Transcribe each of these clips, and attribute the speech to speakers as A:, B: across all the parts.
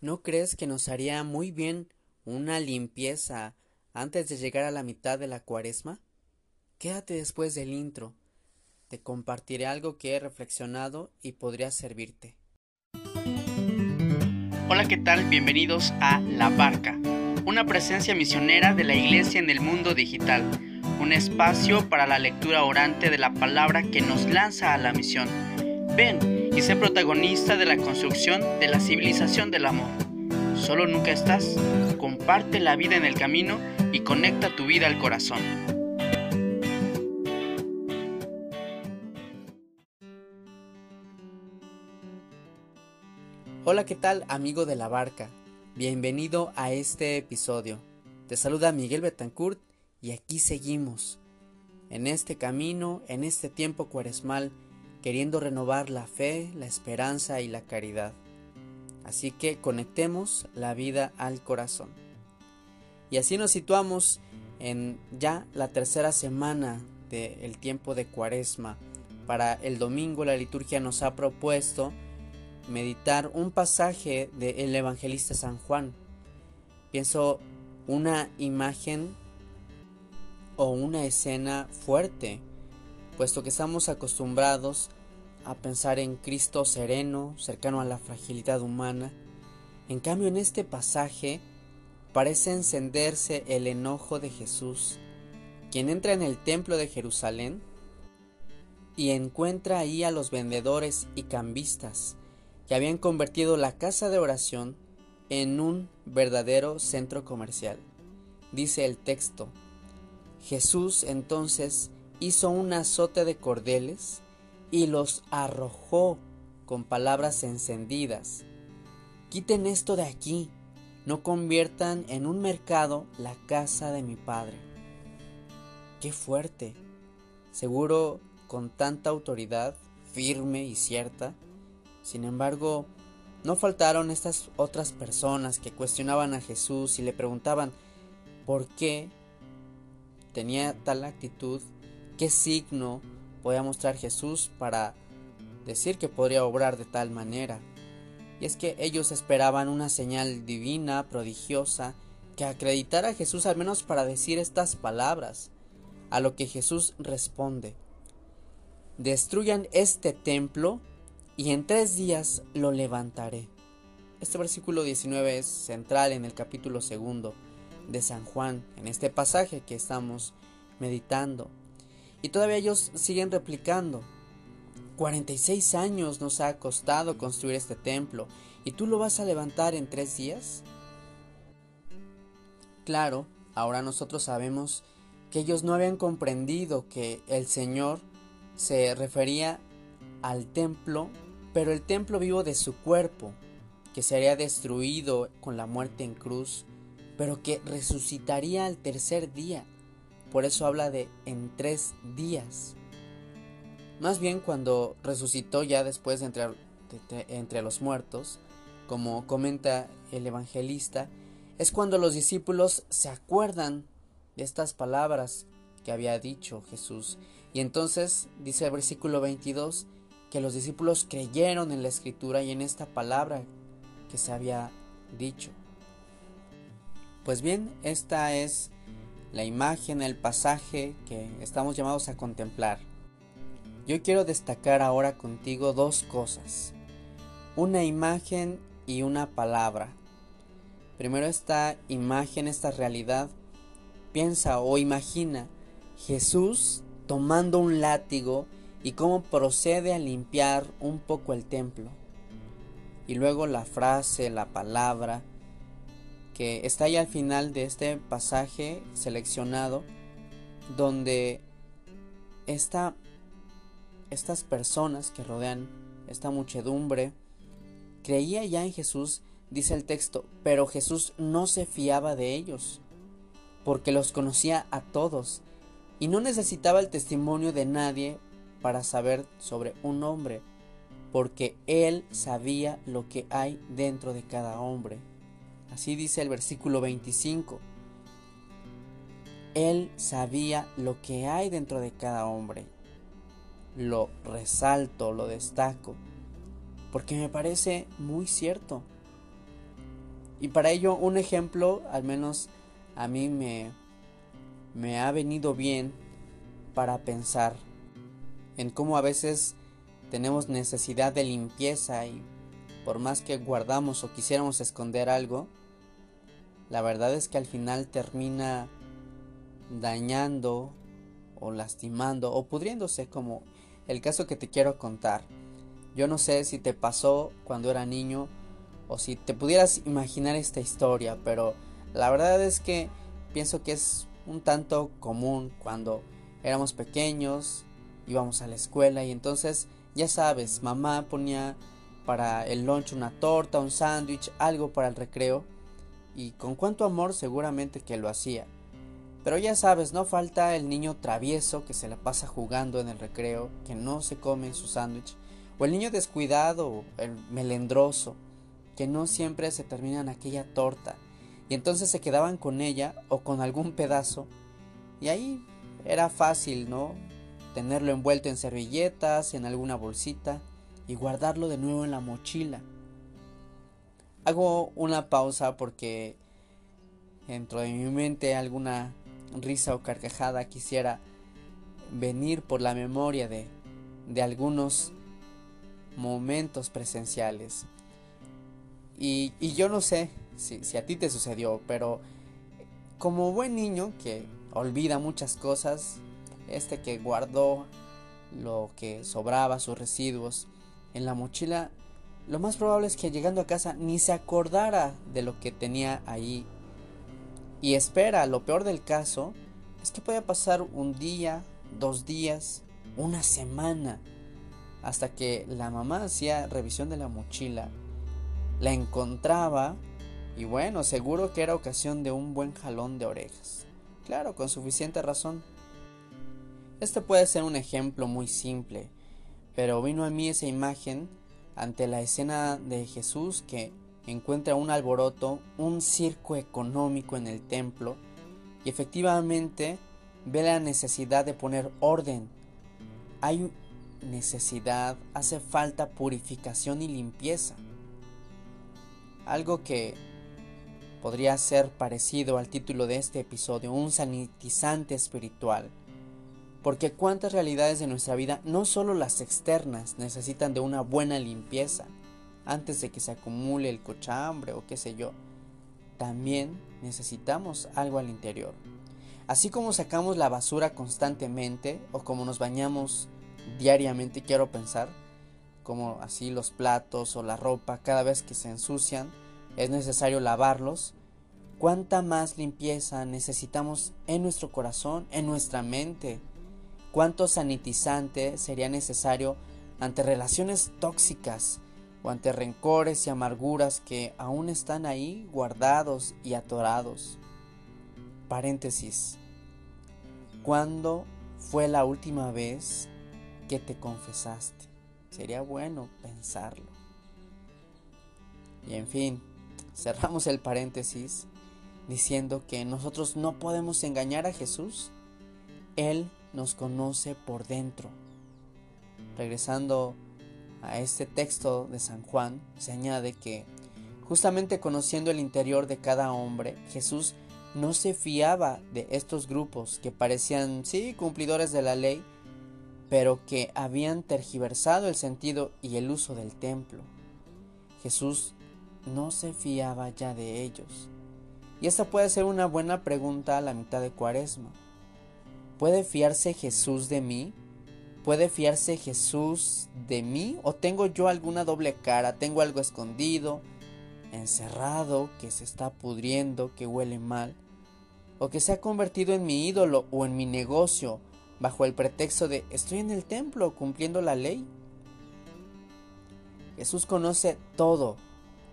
A: ¿No crees que nos haría muy bien una limpieza antes de llegar a la mitad de la cuaresma? Quédate después del intro. Te compartiré algo que he reflexionado y podría servirte.
B: Hola, ¿qué tal? Bienvenidos a La Barca, una presencia misionera de la Iglesia en el mundo digital, un espacio para la lectura orante de la palabra que nos lanza a la misión. Ven y sé protagonista de la construcción de la civilización del amor. Solo nunca estás, comparte la vida en el camino y conecta tu vida al corazón.
A: Hola, ¿qué tal amigo de la barca? Bienvenido a este episodio. Te saluda Miguel Betancourt y aquí seguimos. En este camino, en este tiempo cuaresmal, queriendo renovar la fe, la esperanza y la caridad. Así que conectemos la vida al corazón. Y así nos situamos en ya la tercera semana del tiempo de cuaresma. Para el domingo la liturgia nos ha propuesto meditar un pasaje del evangelista San Juan. Pienso una imagen o una escena fuerte puesto que estamos acostumbrados a pensar en Cristo sereno, cercano a la fragilidad humana. En cambio, en este pasaje parece encenderse el enojo de Jesús, quien entra en el templo de Jerusalén y encuentra ahí a los vendedores y cambistas, que habían convertido la casa de oración en un verdadero centro comercial. Dice el texto, Jesús entonces hizo un azote de cordeles y los arrojó con palabras encendidas. Quiten esto de aquí, no conviertan en un mercado la casa de mi padre. Qué fuerte. Seguro con tanta autoridad, firme y cierta. Sin embargo, no faltaron estas otras personas que cuestionaban a Jesús y le preguntaban por qué tenía tal actitud qué signo podía mostrar Jesús para decir que podría obrar de tal manera. Y es que ellos esperaban una señal divina, prodigiosa, que acreditara a Jesús al menos para decir estas palabras, a lo que Jesús responde. Destruyan este templo y en tres días lo levantaré. Este versículo 19 es central en el capítulo segundo de San Juan, en este pasaje que estamos meditando. Y todavía ellos siguen replicando. 46 años nos ha costado construir este templo y tú lo vas a levantar en tres días. Claro, ahora nosotros sabemos que ellos no habían comprendido que el Señor se refería al templo, pero el templo vivo de su cuerpo, que sería destruido con la muerte en cruz, pero que resucitaría al tercer día. Por eso habla de en tres días. Más bien cuando resucitó ya después de entre, entre los muertos, como comenta el evangelista, es cuando los discípulos se acuerdan de estas palabras que había dicho Jesús. Y entonces dice el versículo 22 que los discípulos creyeron en la escritura y en esta palabra que se había dicho. Pues bien, esta es la imagen, el pasaje que estamos llamados a contemplar. Yo quiero destacar ahora contigo dos cosas, una imagen y una palabra. Primero esta imagen, esta realidad, piensa o imagina Jesús tomando un látigo y cómo procede a limpiar un poco el templo. Y luego la frase, la palabra, que está ahí al final de este pasaje seleccionado, donde esta, estas personas que rodean esta muchedumbre creía ya en Jesús, dice el texto, pero Jesús no se fiaba de ellos, porque los conocía a todos y no necesitaba el testimonio de nadie para saber sobre un hombre, porque él sabía lo que hay dentro de cada hombre. Así dice el versículo 25. Él sabía lo que hay dentro de cada hombre. Lo resalto, lo destaco, porque me parece muy cierto. Y para ello un ejemplo, al menos a mí me, me ha venido bien para pensar en cómo a veces tenemos necesidad de limpieza y por más que guardamos o quisiéramos esconder algo, la verdad es que al final termina dañando o lastimando o pudriéndose como el caso que te quiero contar. Yo no sé si te pasó cuando era niño o si te pudieras imaginar esta historia, pero la verdad es que pienso que es un tanto común cuando éramos pequeños, íbamos a la escuela y entonces ya sabes, mamá ponía para el lunch una torta, un sándwich, algo para el recreo y con cuánto amor seguramente que lo hacía. Pero ya sabes, no falta el niño travieso que se la pasa jugando en el recreo, que no se come su sándwich, o el niño descuidado, el melendroso, que no siempre se termina en aquella torta, y entonces se quedaban con ella o con algún pedazo, y ahí era fácil, ¿no? Tenerlo envuelto en servilletas, en alguna bolsita, y guardarlo de nuevo en la mochila. Hago una pausa porque dentro de mi mente alguna risa o carcajada quisiera venir por la memoria de, de algunos momentos presenciales. Y, y yo no sé si, si, a ti te sucedió, pero como buen niño que olvida muchas cosas, este que guardó lo que sobraba, sus residuos, en la mochila, lo más probable es que llegando a casa ni se acordara de lo que tenía ahí. Y espera, lo peor del caso es que puede pasar un día, dos días, una semana, hasta que la mamá hacía revisión de la mochila, la encontraba y bueno, seguro que era ocasión de un buen jalón de orejas. Claro, con suficiente razón. Este puede ser un ejemplo muy simple, pero vino a mí esa imagen ante la escena de Jesús que encuentra un alboroto, un circo económico en el templo y efectivamente ve la necesidad de poner orden. Hay necesidad, hace falta purificación y limpieza. Algo que podría ser parecido al título de este episodio, un sanitizante espiritual. Porque cuántas realidades de nuestra vida, no solo las externas, necesitan de una buena limpieza antes de que se acumule el cochambre o qué sé yo. También necesitamos algo al interior. Así como sacamos la basura constantemente o como nos bañamos diariamente, quiero pensar, como así los platos o la ropa cada vez que se ensucian, es necesario lavarlos. ¿Cuánta más limpieza necesitamos en nuestro corazón, en nuestra mente? ¿Cuánto sanitizante sería necesario ante relaciones tóxicas o ante rencores y amarguras que aún están ahí guardados y atorados? Paréntesis. ¿Cuándo fue la última vez que te confesaste? Sería bueno pensarlo. Y en fin, cerramos el paréntesis diciendo que nosotros no podemos engañar a Jesús. Él nos conoce por dentro. Regresando a este texto de San Juan, se añade que justamente conociendo el interior de cada hombre, Jesús no se fiaba de estos grupos que parecían, sí, cumplidores de la ley, pero que habían tergiversado el sentido y el uso del templo. Jesús no se fiaba ya de ellos. Y esta puede ser una buena pregunta a la mitad de Cuaresma. ¿Puede fiarse Jesús de mí? ¿Puede fiarse Jesús de mí? ¿O tengo yo alguna doble cara? ¿Tengo algo escondido, encerrado, que se está pudriendo, que huele mal? ¿O que se ha convertido en mi ídolo o en mi negocio bajo el pretexto de estoy en el templo cumpliendo la ley? Jesús conoce todo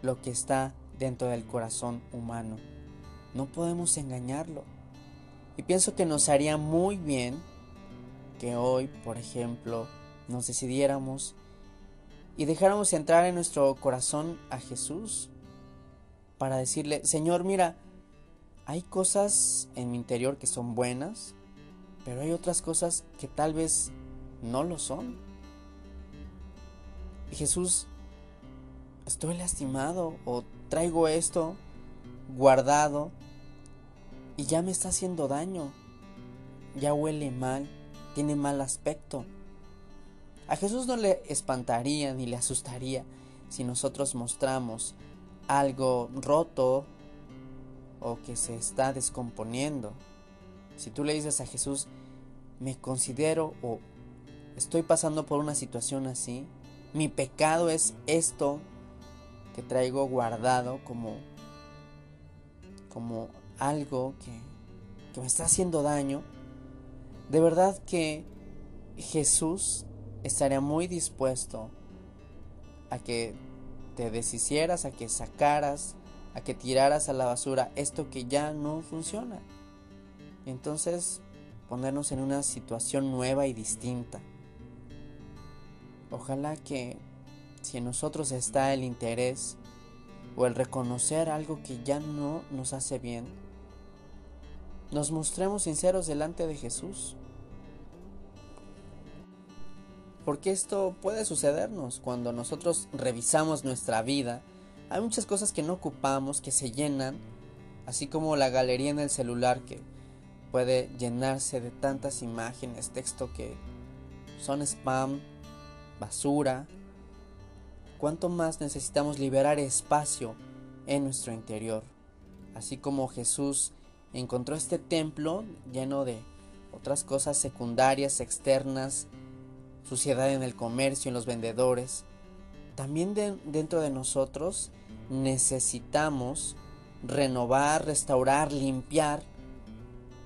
A: lo que está dentro del corazón humano. No podemos engañarlo. Y pienso que nos haría muy bien que hoy, por ejemplo, nos decidiéramos y dejáramos entrar en nuestro corazón a Jesús para decirle, Señor, mira, hay cosas en mi interior que son buenas, pero hay otras cosas que tal vez no lo son. Jesús, estoy lastimado o traigo esto guardado y ya me está haciendo daño. Ya huele mal, tiene mal aspecto. A Jesús no le espantaría ni le asustaría si nosotros mostramos algo roto o que se está descomponiendo. Si tú le dices a Jesús, me considero o estoy pasando por una situación así, mi pecado es esto que traigo guardado como como algo que, que me está haciendo daño, de verdad que Jesús estaría muy dispuesto a que te deshicieras, a que sacaras, a que tiraras a la basura esto que ya no funciona. entonces ponernos en una situación nueva y distinta. Ojalá que si en nosotros está el interés o el reconocer algo que ya no nos hace bien, nos mostremos sinceros delante de Jesús. Porque esto puede sucedernos cuando nosotros revisamos nuestra vida. Hay muchas cosas que no ocupamos, que se llenan, así como la galería en el celular que puede llenarse de tantas imágenes, texto que son spam, basura. ¿Cuánto más necesitamos liberar espacio en nuestro interior? Así como Jesús encontró este templo lleno de otras cosas secundarias, externas, suciedad en el comercio, en los vendedores. También dentro de nosotros necesitamos renovar, restaurar, limpiar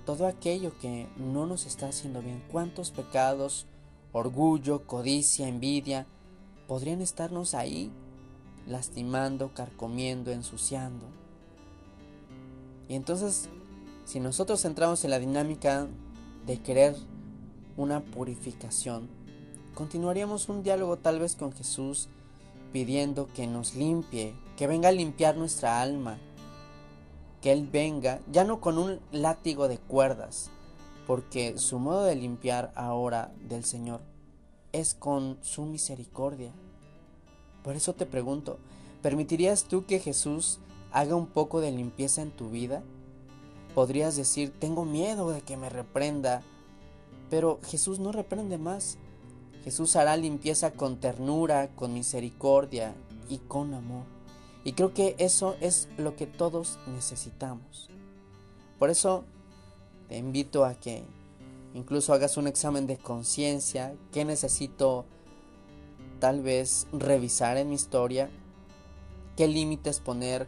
A: todo aquello que no nos está haciendo bien. ¿Cuántos pecados, orgullo, codicia, envidia podrían estarnos ahí lastimando, carcomiendo, ensuciando? Y entonces si nosotros entramos en la dinámica de querer una purificación, continuaríamos un diálogo tal vez con Jesús pidiendo que nos limpie, que venga a limpiar nuestra alma, que Él venga ya no con un látigo de cuerdas, porque su modo de limpiar ahora del Señor es con su misericordia. Por eso te pregunto, ¿permitirías tú que Jesús haga un poco de limpieza en tu vida? Podrías decir, tengo miedo de que me reprenda, pero Jesús no reprende más. Jesús hará limpieza con ternura, con misericordia y con amor. Y creo que eso es lo que todos necesitamos. Por eso te invito a que incluso hagas un examen de conciencia, qué necesito tal vez revisar en mi historia, qué límites poner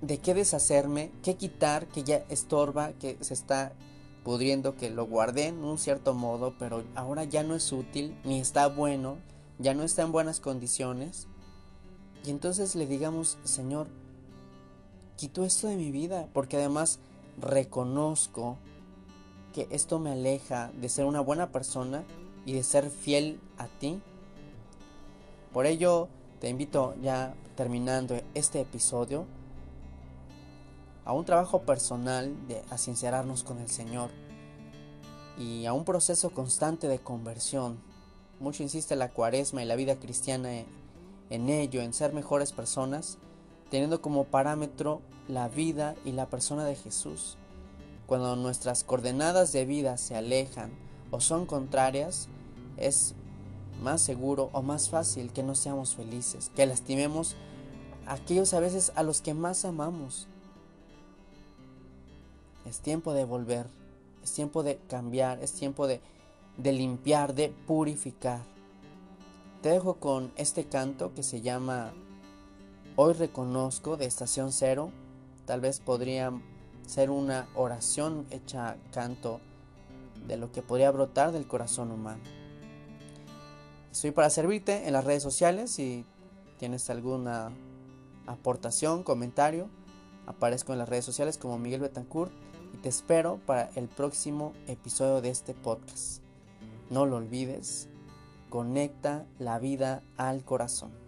A: de qué deshacerme, qué quitar que ya estorba, que se está pudriendo, que lo guardé en un cierto modo, pero ahora ya no es útil, ni está bueno, ya no está en buenas condiciones. Y entonces le digamos, Señor, quito esto de mi vida, porque además reconozco que esto me aleja de ser una buena persona y de ser fiel a ti. Por ello, te invito ya terminando este episodio a un trabajo personal de a con el Señor y a un proceso constante de conversión. Mucho insiste la cuaresma y la vida cristiana en ello, en ser mejores personas, teniendo como parámetro la vida y la persona de Jesús. Cuando nuestras coordenadas de vida se alejan o son contrarias, es más seguro o más fácil que no seamos felices, que lastimemos a aquellos a veces a los que más amamos es tiempo de volver, es tiempo de cambiar, es tiempo de, de limpiar, de purificar. Te dejo con este canto que se llama Hoy reconozco de Estación Cero. Tal vez podría ser una oración hecha canto de lo que podría brotar del corazón humano. Estoy para servirte en las redes sociales si tienes alguna aportación, comentario. Aparezco en las redes sociales como Miguel Betancourt te espero para el próximo episodio de este podcast. No lo olvides, conecta la vida al corazón.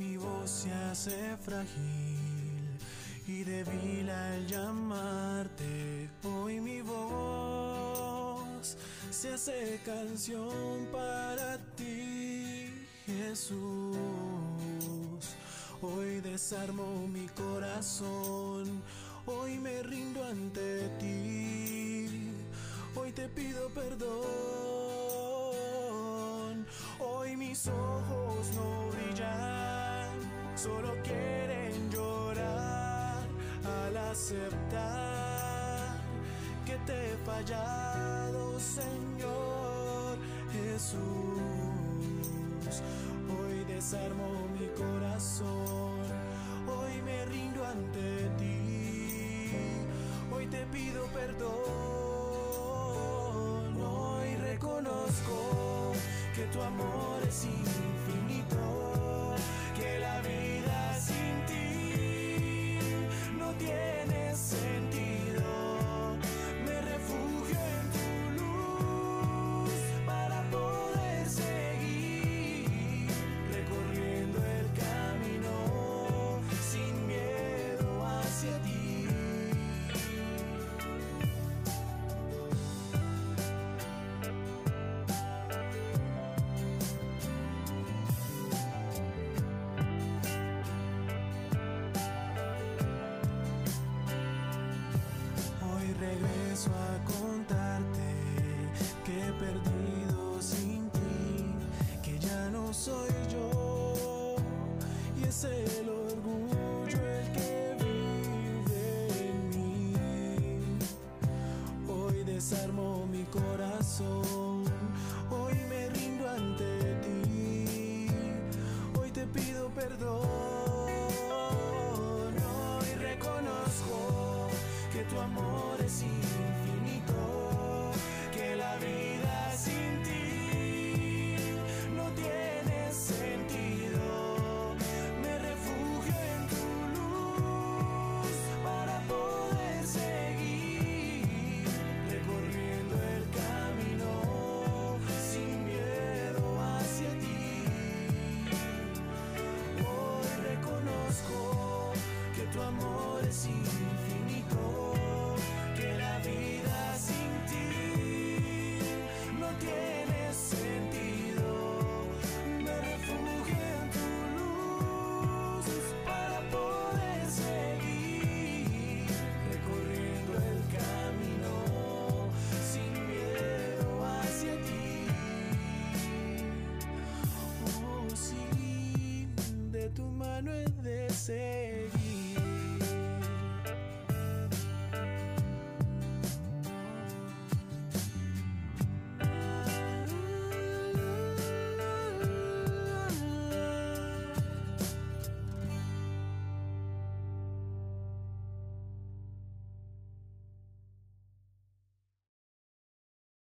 C: Mi voz se hace frágil. Fui débil al llamarte, hoy mi voz se hace canción para ti, Jesús. Hoy desarmo mi corazón, hoy me rindo ante ti, hoy te pido perdón, hoy mis ojos no brillan, solo quiero aceptar que te he fallado, Señor Jesús. Hoy desarmo mi corazón, hoy me rindo ante ti, hoy te pido perdón, hoy reconozco que tu amor es infinito